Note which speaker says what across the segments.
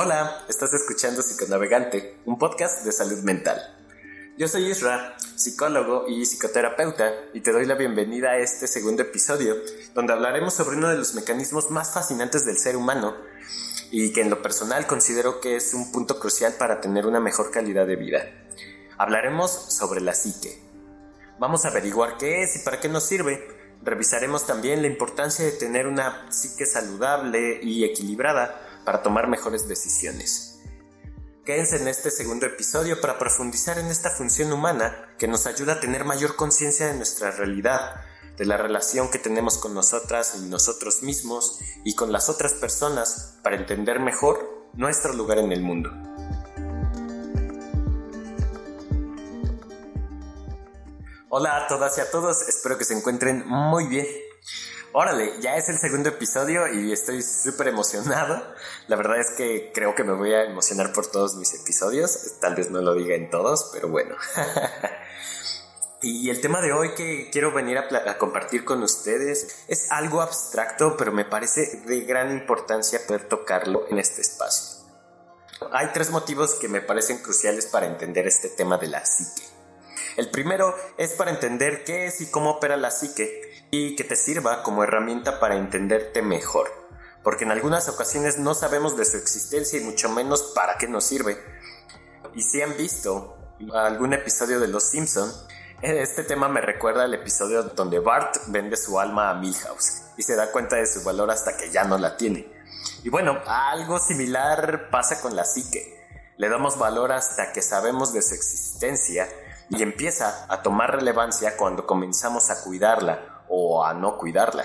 Speaker 1: Hola, estás escuchando Psiconavegante, un podcast de salud mental. Yo soy Isra, psicólogo y psicoterapeuta, y te doy la bienvenida a este segundo episodio, donde hablaremos sobre uno de los mecanismos más fascinantes del ser humano y que en lo personal considero que es un punto crucial para tener una mejor calidad de vida. Hablaremos sobre la psique. Vamos a averiguar qué es y para qué nos sirve. Revisaremos también la importancia de tener una psique saludable y equilibrada para tomar mejores decisiones. Quédense en este segundo episodio para profundizar en esta función humana que nos ayuda a tener mayor conciencia de nuestra realidad, de la relación que tenemos con nosotras y nosotros mismos y con las otras personas para entender mejor nuestro lugar en el mundo. Hola a todas y a todos, espero que se encuentren muy bien. Órale, ya es el segundo episodio y estoy súper emocionado. La verdad es que creo que me voy a emocionar por todos mis episodios. Tal vez no lo diga en todos, pero bueno. y el tema de hoy que quiero venir a, compartir con ustedes es algo abstracto, pero me parece de gran importancia poder tocarlo en este espacio. Hay tres motivos que me parecen cruciales para entender este tema de la psique. El primero es para entender qué es y cómo opera la psique y que te sirva como herramienta para entenderte mejor, porque en algunas ocasiones no sabemos de su existencia y mucho menos para qué nos sirve. Y si han visto algún episodio de Los Simpson, este tema me recuerda al episodio donde Bart vende su alma a Milhouse y se da cuenta de su valor hasta que ya no la tiene. Y bueno, algo similar pasa con la psique. Le damos valor hasta que sabemos de su existencia y empieza a tomar relevancia cuando comenzamos a cuidarla o a no cuidarla.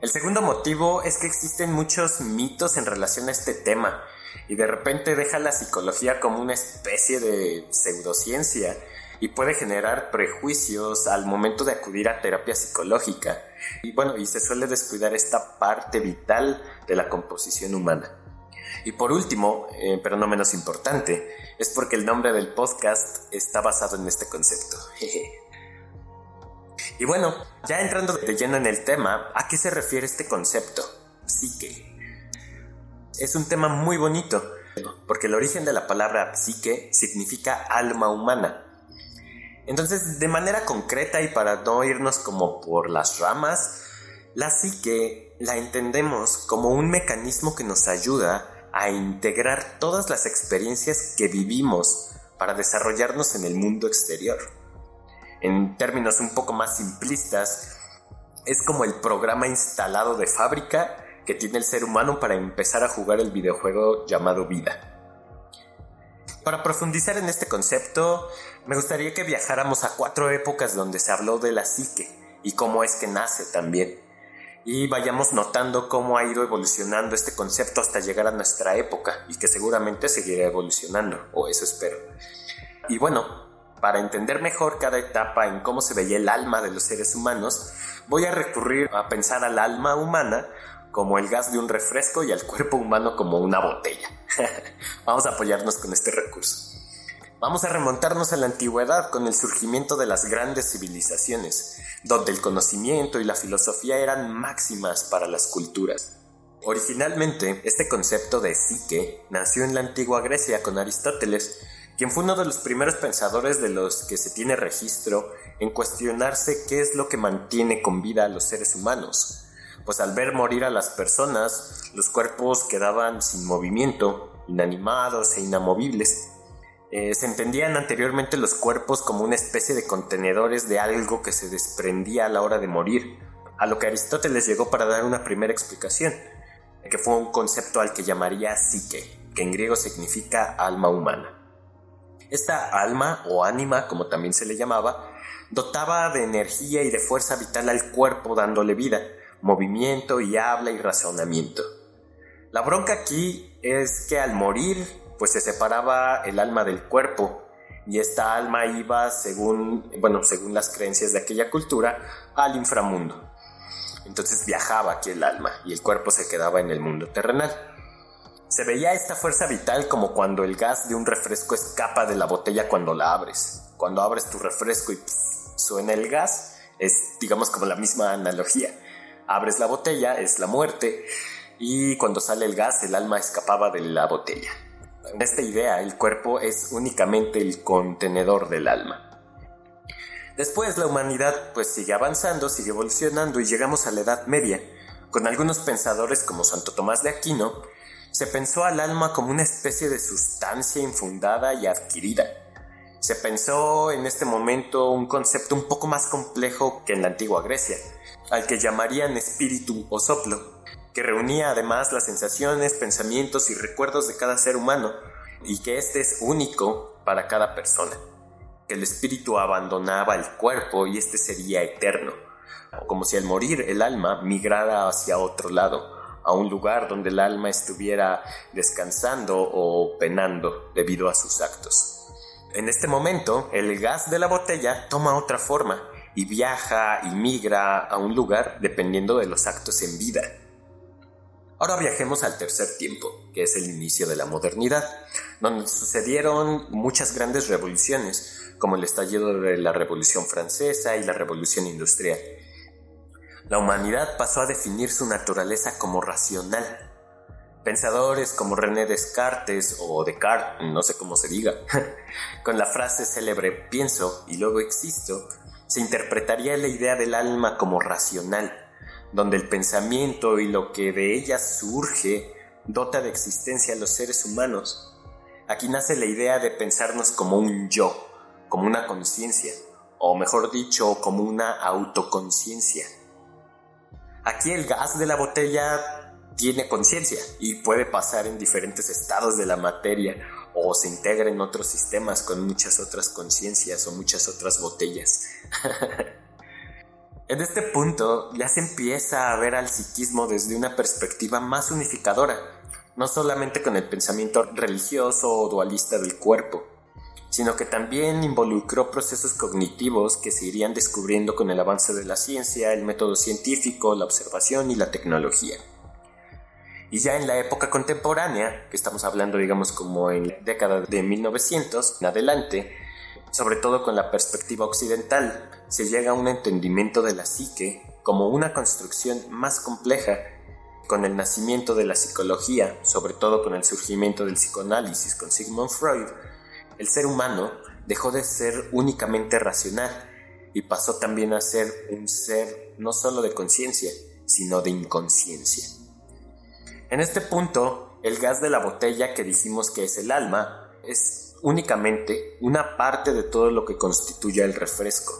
Speaker 1: El segundo motivo es que existen muchos mitos en relación a este tema y de repente deja la psicología como una especie de pseudociencia y puede generar prejuicios al momento de acudir a terapia psicológica. Y bueno, y se suele descuidar esta parte vital de la composición humana. Y por último, eh, pero no menos importante, es porque el nombre del podcast está basado en este concepto. Y bueno, ya entrando de lleno en el tema, ¿a qué se refiere este concepto? Psique. Es un tema muy bonito, porque el origen de la palabra psique significa alma humana. Entonces, de manera concreta y para no irnos como por las ramas, la psique la entendemos como un mecanismo que nos ayuda a integrar todas las experiencias que vivimos para desarrollarnos en el mundo exterior en términos un poco más simplistas, es como el programa instalado de fábrica que tiene el ser humano para empezar a jugar el videojuego llamado vida. Para profundizar en este concepto, me gustaría que viajáramos a cuatro épocas donde se habló de la psique y cómo es que nace también. Y vayamos notando cómo ha ido evolucionando este concepto hasta llegar a nuestra época y que seguramente seguirá evolucionando, o eso espero. Y bueno, para entender mejor cada etapa en cómo se veía el alma de los seres humanos, voy a recurrir a pensar al alma humana como el gas de un refresco y al cuerpo humano como una botella. Vamos a apoyarnos con este recurso. Vamos a remontarnos a la antigüedad con el surgimiento de las grandes civilizaciones, donde el conocimiento y la filosofía eran máximas para las culturas. Originalmente, este concepto de psique nació en la antigua Grecia con Aristóteles, quien fue uno de los primeros pensadores de los que se tiene registro en cuestionarse qué es lo que mantiene con vida a los seres humanos. Pues al ver morir a las personas, los cuerpos quedaban sin movimiento, inanimados e inamovibles. Eh, se entendían anteriormente los cuerpos como una especie de contenedores de algo que se desprendía a la hora de morir, a lo que Aristóteles llegó para dar una primera explicación, que fue un concepto al que llamaría psique, que en griego significa alma humana. Esta alma o ánima, como también se le llamaba, dotaba de energía y de fuerza vital al cuerpo dándole vida, movimiento y habla y razonamiento. La bronca aquí es que al morir, pues se separaba el alma del cuerpo y esta alma iba, según, bueno, según las creencias de aquella cultura, al inframundo. Entonces viajaba aquí el alma y el cuerpo se quedaba en el mundo terrenal. Se veía esta fuerza vital como cuando el gas de un refresco escapa de la botella cuando la abres. Cuando abres tu refresco y suena el gas, es digamos como la misma analogía. Abres la botella, es la muerte, y cuando sale el gas el alma escapaba de la botella. En esta idea el cuerpo es únicamente el contenedor del alma. Después la humanidad pues sigue avanzando, sigue evolucionando y llegamos a la Edad Media. Con algunos pensadores como Santo Tomás de Aquino, se pensó al alma como una especie de sustancia infundada y adquirida. Se pensó en este momento un concepto un poco más complejo que en la antigua Grecia, al que llamarían espíritu o soplo, que reunía además las sensaciones, pensamientos y recuerdos de cada ser humano, y que éste es único para cada persona que el espíritu abandonaba el cuerpo y éste sería eterno, como si al morir el alma migrara hacia otro lado, a un lugar donde el alma estuviera descansando o penando debido a sus actos. En este momento, el gas de la botella toma otra forma y viaja y migra a un lugar dependiendo de los actos en vida. Ahora viajemos al tercer tiempo, que es el inicio de la modernidad, donde sucedieron muchas grandes revoluciones, como el estallido de la Revolución Francesa y la Revolución Industrial. La humanidad pasó a definir su naturaleza como racional. Pensadores como René Descartes o Descartes, no sé cómo se diga, con la frase célebre pienso y luego existo, se interpretaría la idea del alma como racional, donde el pensamiento y lo que de ella surge dota de existencia a los seres humanos. Aquí nace la idea de pensarnos como un yo, como una conciencia, o mejor dicho, como una autoconciencia. Aquí el gas de la botella tiene conciencia y puede pasar en diferentes estados de la materia o se integra en otros sistemas con muchas otras conciencias o muchas otras botellas. en este punto ya se empieza a ver al psiquismo desde una perspectiva más unificadora, no solamente con el pensamiento religioso o dualista del cuerpo, sino que también involucró procesos cognitivos que se irían descubriendo con el avance de la ciencia, el método científico, la observación y la tecnología. Y ya en la época contemporánea, que estamos hablando digamos como en la década de 1900 en adelante, sobre todo con la perspectiva occidental, se llega a un entendimiento de la psique como una construcción más compleja con el nacimiento de la psicología, sobre todo con el surgimiento del psicoanálisis con Sigmund Freud, el ser humano dejó de ser únicamente racional y pasó también a ser un ser no solo de conciencia, sino de inconsciencia. En este punto, el gas de la botella que dijimos que es el alma es únicamente una parte de todo lo que constituye el refresco.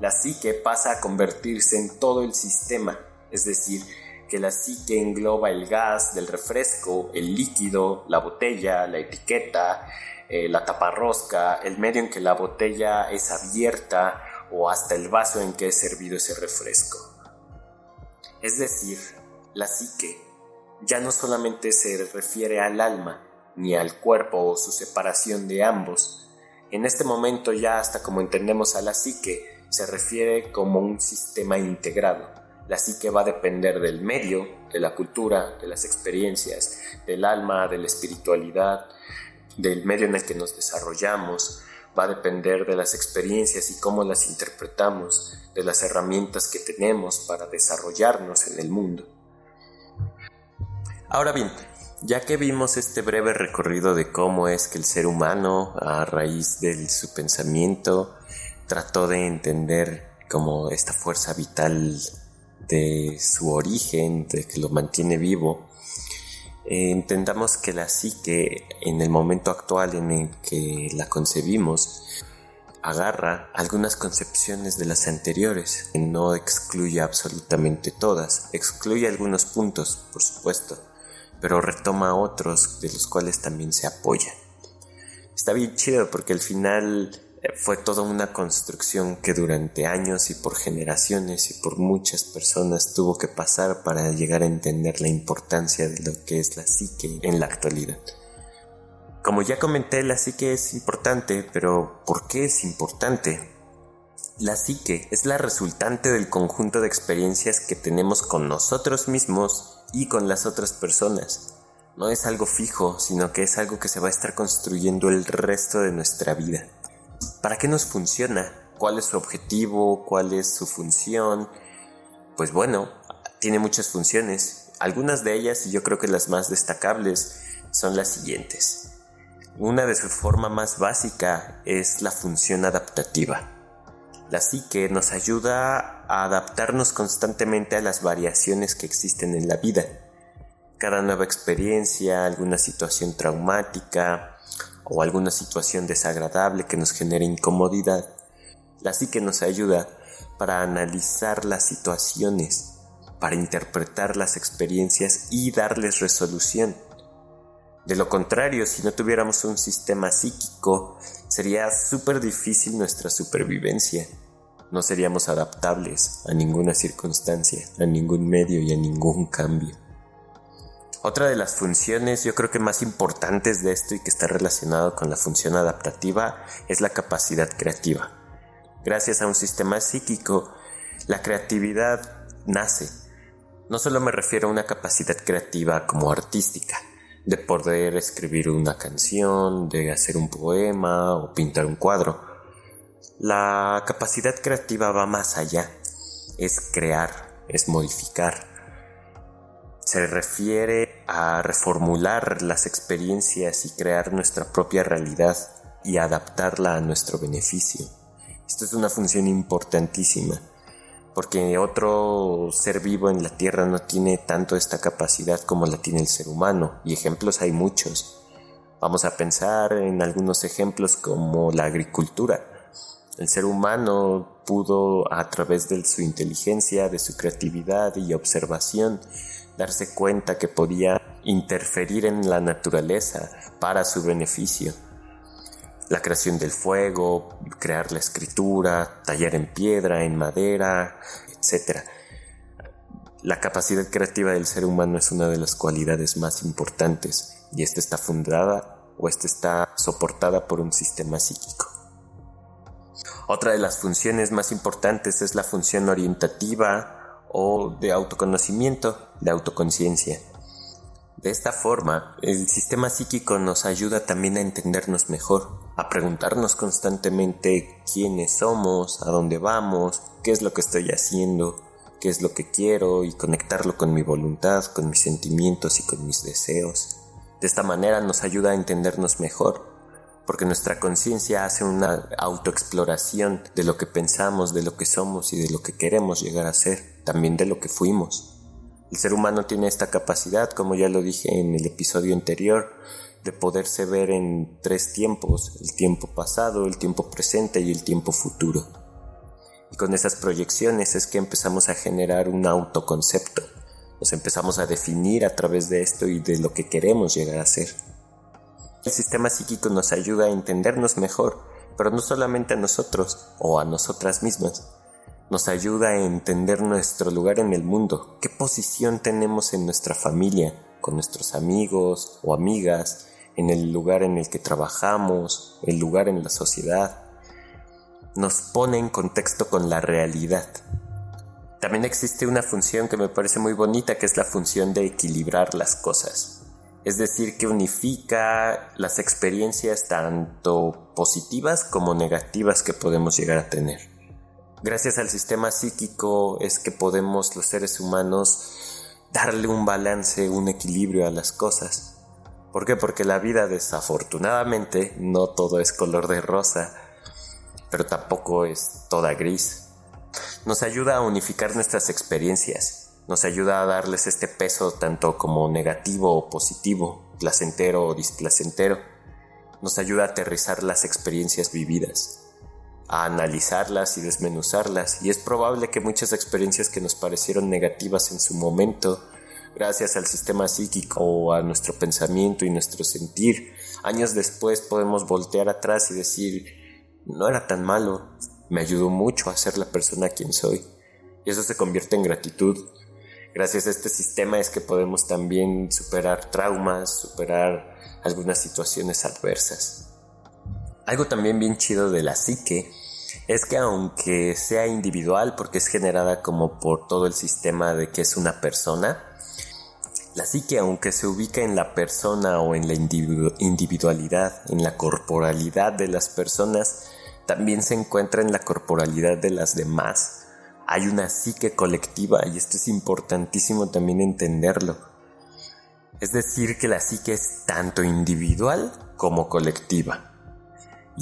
Speaker 1: La psique pasa a convertirse en todo el sistema, es decir, que la psique engloba el gas del refresco, el líquido, la botella, la etiqueta, eh, la taparrosca, el medio en que la botella es abierta o hasta el vaso en que es servido ese refresco. Es decir, la psique ya no solamente se refiere al alma ni al cuerpo o su separación de ambos, en este momento ya hasta como entendemos a la psique se refiere como un sistema integrado. La psique va a depender del medio, de la cultura, de las experiencias, del alma, de la espiritualidad, del medio en el que nos desarrollamos, va a depender de las experiencias y cómo las interpretamos, de las herramientas que tenemos para desarrollarnos en el mundo. Ahora bien, ya que vimos este breve recorrido de cómo es que el ser humano, a raíz de su pensamiento, trató de entender como esta fuerza vital de su origen, de que lo mantiene vivo, eh, entendamos que la psique en el momento actual en el que la concebimos agarra algunas concepciones de las anteriores, no excluye absolutamente todas, excluye algunos puntos, por supuesto, pero retoma otros de los cuales también se apoya. Está bien chido porque al final fue toda una construcción que durante años y por generaciones y por muchas personas tuvo que pasar para llegar a entender la importancia de lo que es la psique en la actualidad. Como ya comenté, la psique es importante, pero ¿por qué es importante? La psique es la resultante del conjunto de experiencias que tenemos con nosotros mismos y con las otras personas. No es algo fijo, sino que es algo que se va a estar construyendo el resto de nuestra vida. ¿Para qué nos funciona? ¿Cuál es su objetivo? ¿Cuál es su función? Pues bueno, tiene muchas funciones. Algunas de ellas, y yo creo que las más destacables, son las siguientes. Una de su forma más básica es la función adaptativa. La psique nos ayuda a adaptarnos constantemente a las variaciones que existen en la vida. Cada nueva experiencia, alguna situación traumática o alguna situación desagradable que nos genere incomodidad, la psique nos ayuda para analizar las situaciones, para interpretar las experiencias y darles resolución. De lo contrario, si no tuviéramos un sistema psíquico, sería súper difícil nuestra supervivencia. No seríamos adaptables a ninguna circunstancia, a ningún medio y a ningún cambio. Otra de las funciones yo creo que más importantes de esto y que está relacionado con la función adaptativa es la capacidad creativa. Gracias a un sistema psíquico, la creatividad nace. No solo me refiero a una capacidad creativa como artística, de poder escribir una canción, de hacer un poema o pintar un cuadro. La capacidad creativa va más allá, es crear, es modificar. Se refiere a reformular las experiencias y crear nuestra propia realidad y adaptarla a nuestro beneficio. Esto es una función importantísima porque otro ser vivo en la Tierra no tiene tanto esta capacidad como la tiene el ser humano, y ejemplos hay muchos. Vamos a pensar en algunos ejemplos como la agricultura. El ser humano pudo, a través de su inteligencia, de su creatividad y observación, darse cuenta que podía interferir en la naturaleza para su beneficio la creación del fuego, crear la escritura, tallar en piedra, en madera, etc. La capacidad creativa del ser humano es una de las cualidades más importantes y esta está fundada o esta está soportada por un sistema psíquico. Otra de las funciones más importantes es la función orientativa o de autoconocimiento, de autoconciencia. De esta forma, el sistema psíquico nos ayuda también a entendernos mejor, a preguntarnos constantemente quiénes somos, a dónde vamos, qué es lo que estoy haciendo, qué es lo que quiero y conectarlo con mi voluntad, con mis sentimientos y con mis deseos. De esta manera nos ayuda a entendernos mejor, porque nuestra conciencia hace una autoexploración de lo que pensamos, de lo que somos y de lo que queremos llegar a ser, también de lo que fuimos. El ser humano tiene esta capacidad, como ya lo dije en el episodio anterior, de poderse ver en tres tiempos, el tiempo pasado, el tiempo presente y el tiempo futuro. Y con esas proyecciones es que empezamos a generar un autoconcepto, nos empezamos a definir a través de esto y de lo que queremos llegar a ser. El sistema psíquico nos ayuda a entendernos mejor, pero no solamente a nosotros o a nosotras mismas, nos ayuda a entender nuestro lugar en el mundo, qué posición tenemos en nuestra familia, con nuestros amigos o amigas, en el lugar en el que trabajamos, el lugar en la sociedad. Nos pone en contexto con la realidad. También existe una función que me parece muy bonita, que es la función de equilibrar las cosas. Es decir, que unifica las experiencias tanto positivas como negativas que podemos llegar a tener. Gracias al sistema psíquico es que podemos los seres humanos darle un balance, un equilibrio a las cosas. ¿Por qué? Porque la vida desafortunadamente no todo es color de rosa, pero tampoco es toda gris. Nos ayuda a unificar nuestras experiencias, nos ayuda a darles este peso tanto como negativo o positivo, placentero o displacentero, nos ayuda a aterrizar las experiencias vividas a analizarlas y desmenuzarlas y es probable que muchas experiencias que nos parecieron negativas en su momento, gracias al sistema psíquico o a nuestro pensamiento y nuestro sentir, años después podemos voltear atrás y decir, no era tan malo, me ayudó mucho a ser la persona quien soy. Y eso se convierte en gratitud. Gracias a este sistema es que podemos también superar traumas, superar algunas situaciones adversas. Algo también bien chido de la psique es que aunque sea individual porque es generada como por todo el sistema de que es una persona, la psique aunque se ubica en la persona o en la individualidad, en la corporalidad de las personas, también se encuentra en la corporalidad de las demás hay una psique colectiva y esto es importantísimo también entenderlo. Es decir, que la psique es tanto individual como colectiva.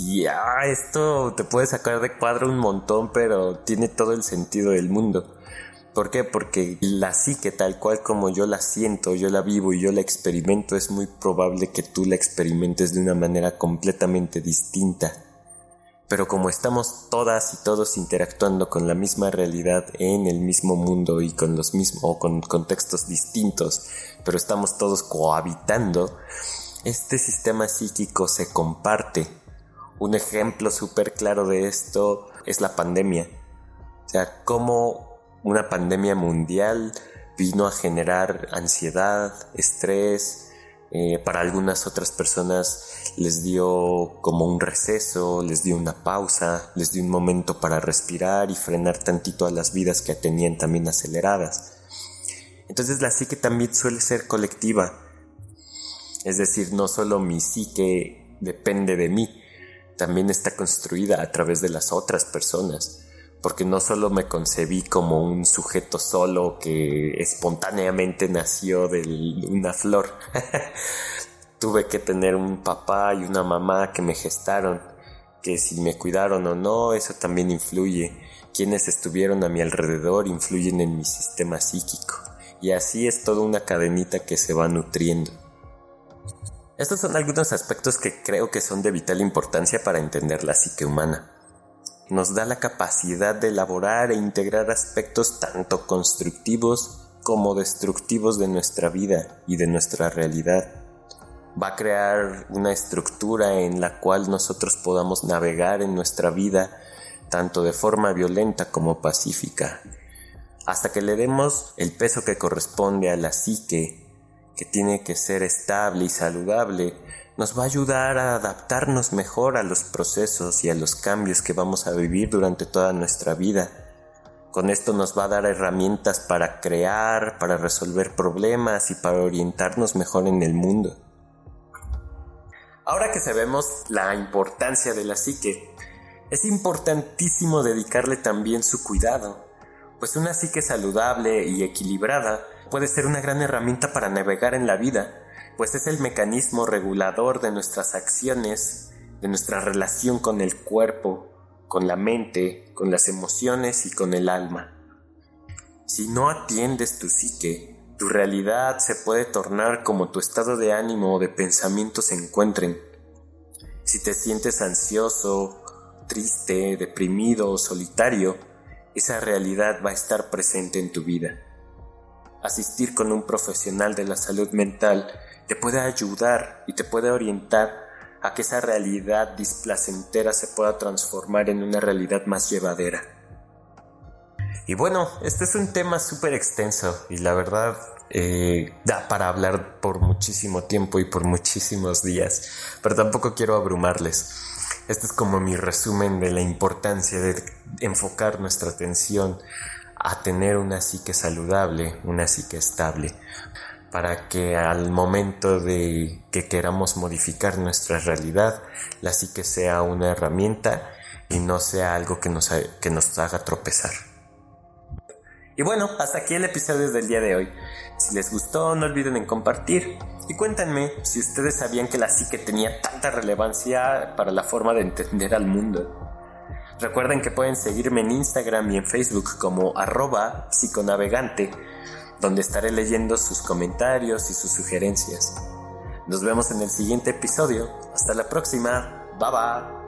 Speaker 1: Y ah, esto te puede sacar de cuadro un montón, pero tiene todo el sentido del mundo. ¿Por qué? Porque la psique tal cual como yo la siento, yo la vivo y yo la experimento, es muy probable que tú la experimentes de una manera completamente distinta. Pero como estamos todas y todos interactuando con la misma realidad en el mismo mundo y con los mismos o con contextos distintos, pero estamos todos cohabitando, este sistema psíquico se comparte. Un ejemplo súper claro de esto es la pandemia. O sea, cómo una pandemia mundial vino a generar ansiedad, estrés, eh, para algunas otras personas les dio como un receso, les dio una pausa, les dio un momento para respirar y frenar tantito a las vidas que tenían también aceleradas. Entonces la psique también suele ser colectiva. Es decir, no solo mi psique depende de mí, también está construida a través de las otras personas porque no solo me concebí como un sujeto solo que espontáneamente nació de una flor, tuve que tener un papá y una mamá que me gestaron, que si me cuidaron o no, eso también influye. Quienes estuvieron a mi alrededor influyen en mi sistema psíquico. Y así es toda una cadenita que se va nutriendo. Estos son algunos aspectos que creo que son de vital importancia para entender la psique humana nos da la capacidad de elaborar e integrar aspectos tanto constructivos como destructivos de nuestra vida y de nuestra realidad. Va a crear una estructura en la cual nosotros podamos navegar en nuestra vida tanto de forma violenta como pacífica, hasta que le demos el peso que corresponde a la psique, que tiene que ser estable y saludable, nos va a ayudar a adaptarnos mejor a los procesos y a los cambios que vamos a vivir durante toda nuestra vida. Con esto nos va a dar herramientas para crear, para resolver problemas y para orientarnos mejor en el mundo. Ahora que sabemos la importancia de la psique, es importantísimo dedicarle también su cuidado, pues una psique saludable y equilibrada puede ser una gran herramienta para navegar en la vida pues es el mecanismo regulador de nuestras acciones, de nuestra relación con el cuerpo, con la mente, con las emociones y con el alma. Si no atiendes tu psique, tu realidad se puede tornar como tu estado de ánimo o de pensamiento se encuentren. Si te sientes ansioso, triste, deprimido o solitario, esa realidad va a estar presente en tu vida. Asistir con un profesional de la salud mental te puede ayudar y te puede orientar a que esa realidad displacentera se pueda transformar en una realidad más llevadera. Y bueno, este es un tema súper extenso y la verdad eh, da para hablar por muchísimo tiempo y por muchísimos días, pero tampoco quiero abrumarles. Este es como mi resumen de la importancia de enfocar nuestra atención a tener una psique saludable, una psique estable, para que al momento de que queramos modificar nuestra realidad, la psique sea una herramienta y no sea algo que nos, que nos haga tropezar. Y bueno, hasta aquí el episodio del día de hoy. Si les gustó, no olviden en compartir. Y cuéntenme si ustedes sabían que la psique tenía tanta relevancia para la forma de entender al mundo. Recuerden que pueden seguirme en Instagram y en Facebook como arroba psiconavegante donde estaré leyendo sus comentarios y sus sugerencias. Nos vemos en el siguiente episodio. Hasta la próxima. Bye bye.